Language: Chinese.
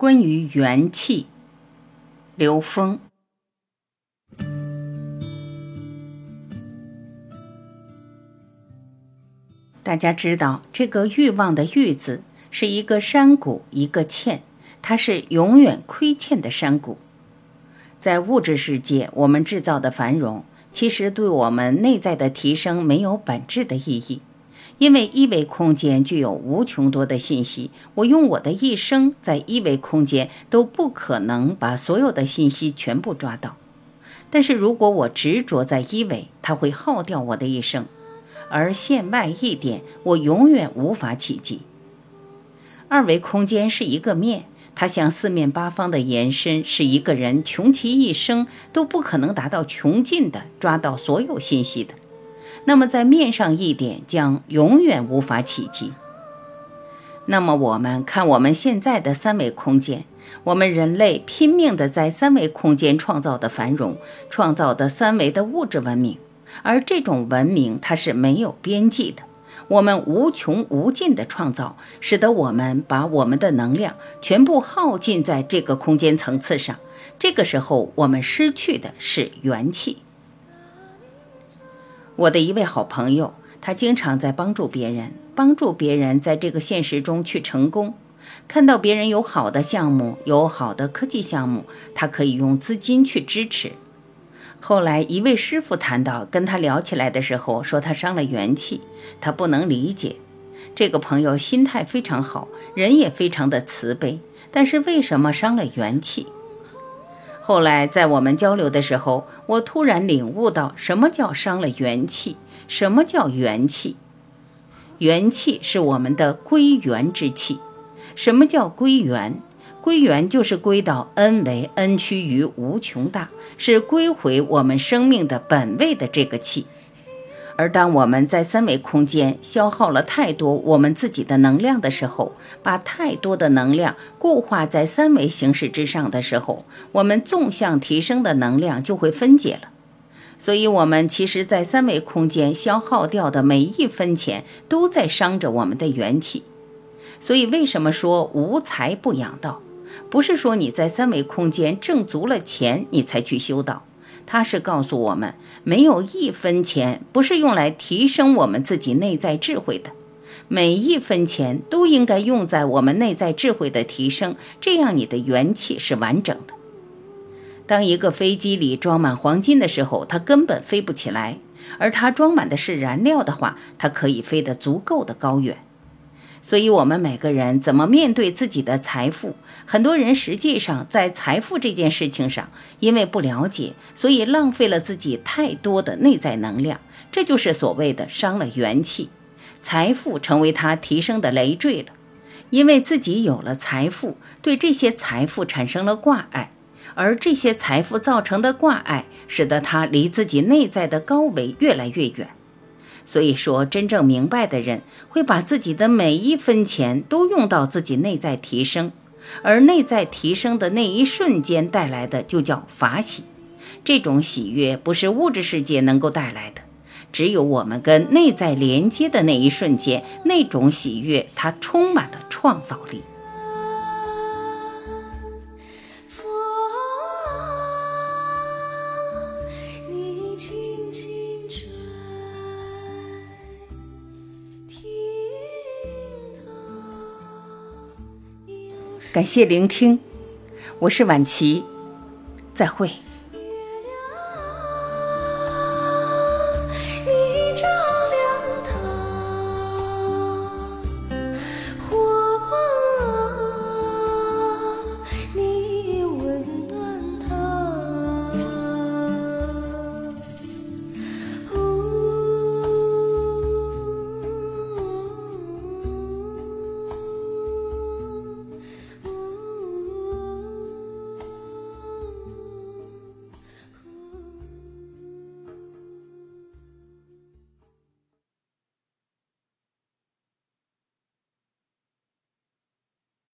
关于元气，刘峰。大家知道，这个欲望的“欲”字是一个山谷，一个欠，它是永远亏欠的山谷。在物质世界，我们制造的繁荣，其实对我们内在的提升没有本质的意义。因为一维空间具有无穷多的信息，我用我的一生在一维空间都不可能把所有的信息全部抓到。但是如果我执着在一维，它会耗掉我的一生；而线外一点，我永远无法企及。二维空间是一个面，它向四面八方的延伸，是一个人穷其一生都不可能达到穷尽的抓到所有信息的。那么，在面上一点将永远无法企及。那么，我们看我们现在的三维空间，我们人类拼命的在三维空间创造的繁荣，创造的三维的物质文明，而这种文明它是没有边际的。我们无穷无尽的创造，使得我们把我们的能量全部耗尽在这个空间层次上。这个时候，我们失去的是元气。我的一位好朋友，他经常在帮助别人，帮助别人在这个现实中去成功。看到别人有好的项目，有好的科技项目，他可以用资金去支持。后来一位师傅谈到跟他聊起来的时候，说他伤了元气，他不能理解。这个朋友心态非常好，人也非常的慈悲，但是为什么伤了元气？后来在我们交流的时候，我突然领悟到什么叫伤了元气，什么叫元气？元气是我们的归元之气。什么叫归元？归元就是归到 n 为 n 趋于无穷大，是归回我们生命的本位的这个气。而当我们在三维空间消耗了太多我们自己的能量的时候，把太多的能量固化在三维形式之上的时候，我们纵向提升的能量就会分解了。所以，我们其实，在三维空间消耗掉的每一分钱，都在伤着我们的元气。所以，为什么说无财不养道？不是说你在三维空间挣足了钱，你才去修道。他是告诉我们，没有一分钱不是用来提升我们自己内在智慧的，每一分钱都应该用在我们内在智慧的提升，这样你的元气是完整的。当一个飞机里装满黄金的时候，它根本飞不起来；而它装满的是燃料的话，它可以飞得足够的高远。所以，我们每个人怎么面对自己的财富？很多人实际上在财富这件事情上，因为不了解，所以浪费了自己太多的内在能量，这就是所谓的伤了元气，财富成为他提升的累赘了。因为自己有了财富，对这些财富产生了挂碍，而这些财富造成的挂碍，使得他离自己内在的高维越来越远。所以说，真正明白的人会把自己的每一分钱都用到自己内在提升，而内在提升的那一瞬间带来的就叫法喜。这种喜悦不是物质世界能够带来的，只有我们跟内在连接的那一瞬间，那种喜悦它充满了创造力。感谢聆听，我是晚琪，再会。